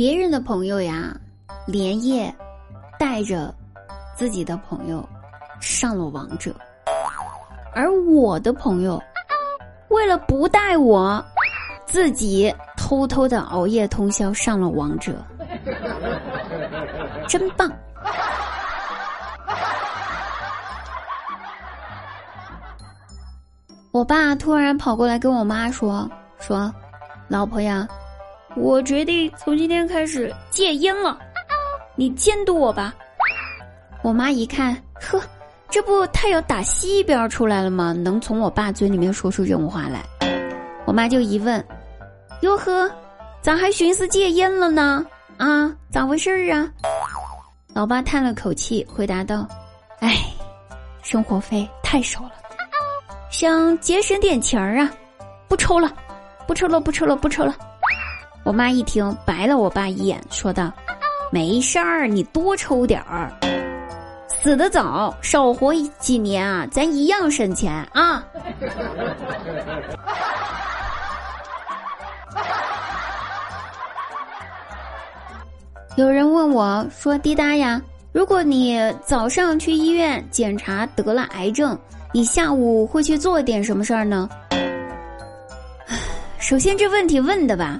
别人的朋友呀，连夜带着自己的朋友上了王者，而我的朋友为了不带我，自己偷偷的熬夜通宵上了王者，真棒！我爸突然跑过来跟我妈说：“说，老婆呀。”我决定从今天开始戒烟了，你监督我吧。我妈一看，呵，这不太阳打西边出来了吗？能从我爸嘴里面说出这种话来？我妈就一问：“哟呵，咋还寻思戒烟了呢？啊，咋回事啊？”老爸叹了口气，回答道：“哎，生活费太少了，想节省点钱儿啊，不抽了，不抽了，不抽了，不抽了。”我妈一听，白了我爸一眼，说道：“没事儿，你多抽点儿，死得早，少活几年啊，咱一样省钱啊。”有人问我说：“滴答呀，如果你早上去医院检查得了癌症，你下午会去做点什么事儿呢？” 首先，这问题问的吧。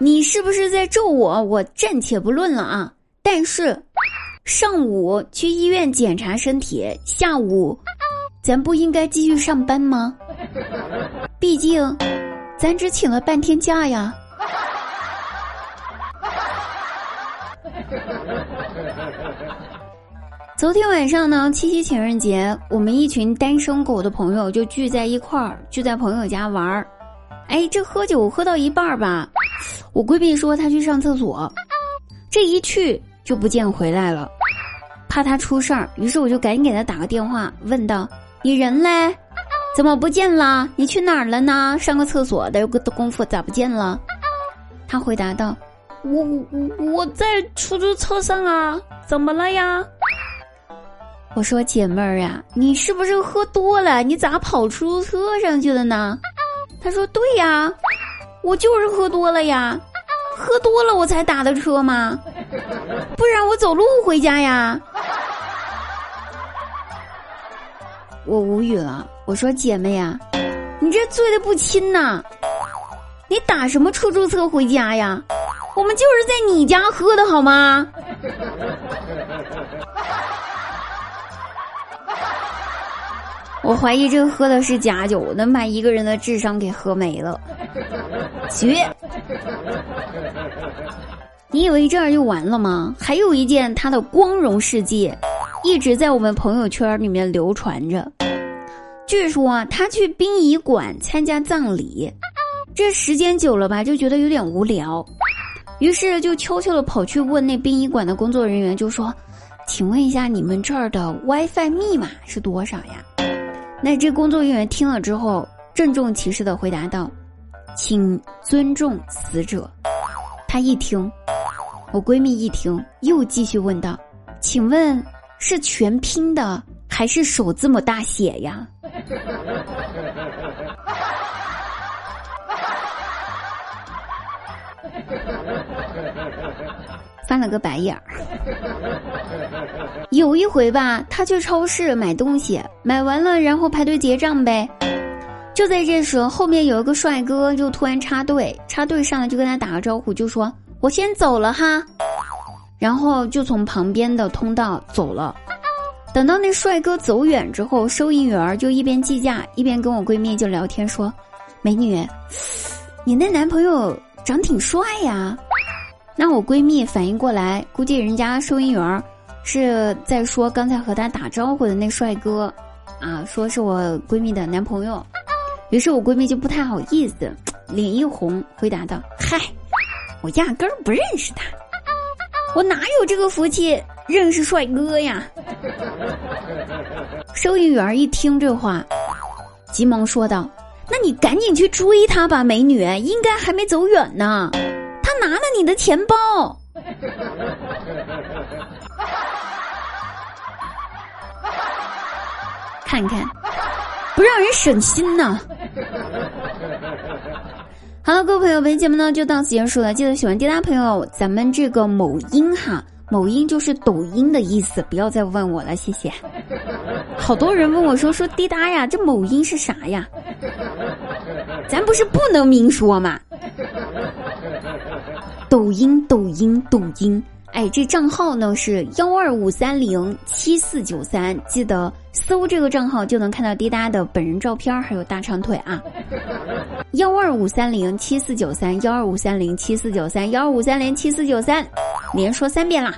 你是不是在咒我？我暂且不论了啊。但是，上午去医院检查身体，下午，咱不应该继续上班吗？毕竟，咱只请了半天假呀。昨天晚上呢，七夕情人节，我们一群单身狗的朋友就聚在一块儿，聚在朋友家玩儿。哎，这喝酒喝到一半儿吧。我闺蜜说她去上厕所，这一去就不见回来了，怕她出事儿，于是我就赶紧给她打个电话，问道：“你人嘞？怎么不见了？你去哪儿了呢？上个厕所的个功夫咋不见了？”她回答道：“我我我在出租车上啊，怎么了呀？”我说：“姐妹儿呀，你是不是喝多了？你咋跑出租车上去了呢？”她说：“对呀。”我就是喝多了呀，喝多了我才打的车嘛，不然我走路回家呀。我无语了，我说姐妹呀，你这醉的不轻呐，你打什么出租车回家呀？我们就是在你家喝的好吗？我怀疑这喝的是假酒，能把一个人的智商给喝没了。绝！你以为这样就完了吗？还有一件他的光荣事迹，一直在我们朋友圈里面流传着。据说他去殡仪馆参加葬礼，这时间久了吧，就觉得有点无聊，于是就悄悄的跑去问那殡仪馆的工作人员，就说：“请问一下，你们这儿的 WiFi 密码是多少呀？”那这工作人员听了之后，郑重其事的回答道：“请尊重死者。”他一听，我闺蜜一听，又继续问道：“请问是全拼的还是首字母大写呀？” 翻了个白眼儿。有一回吧，他去超市买东西，买完了然后排队结账呗。就在这时，后面有一个帅哥就突然插队，插队上来就跟他打个招呼，就说：“我先走了哈。”然后就从旁边的通道走了。等到那帅哥走远之后，收银员就一边计价一边跟我闺蜜就聊天说：“美女，你那男朋友长挺帅呀。”那我闺蜜反应过来，估计人家收银员是在说刚才和他打招呼的那帅哥，啊，说是我闺蜜的男朋友。于是我闺蜜就不太好意思，脸一红，回答道：“嗨，我压根儿不认识他，我哪有这个福气认识帅哥呀？” 收银员一听这话，急忙说道：“那你赶紧去追他吧，美女，应该还没走远呢。”他拿了你的钱包，看看，不让人省心呢。好了，各位朋友，本期节目呢就到此结束了。记得喜欢滴答朋友，咱们这个某音哈，某音就是抖音的意思，不要再问我了，谢谢。好多人问我说说滴答呀，这某音是啥呀？咱不是不能明说吗？抖音，抖音，抖音。哎，这账号呢是幺二五三零七四九三，记得搜这个账号就能看到滴答的本人照片，还有大长腿啊！幺二五三零七四九三，幺二五三零七四九三，幺二五三零七四九三，连说三遍啦！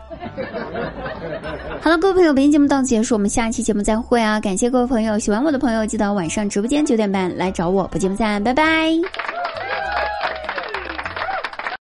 好了，各位朋友，本期节目到此结束，我们下期节目再会啊！感谢各位朋友，喜欢我的朋友记得晚上直播间九点半来找我不见不散，拜拜。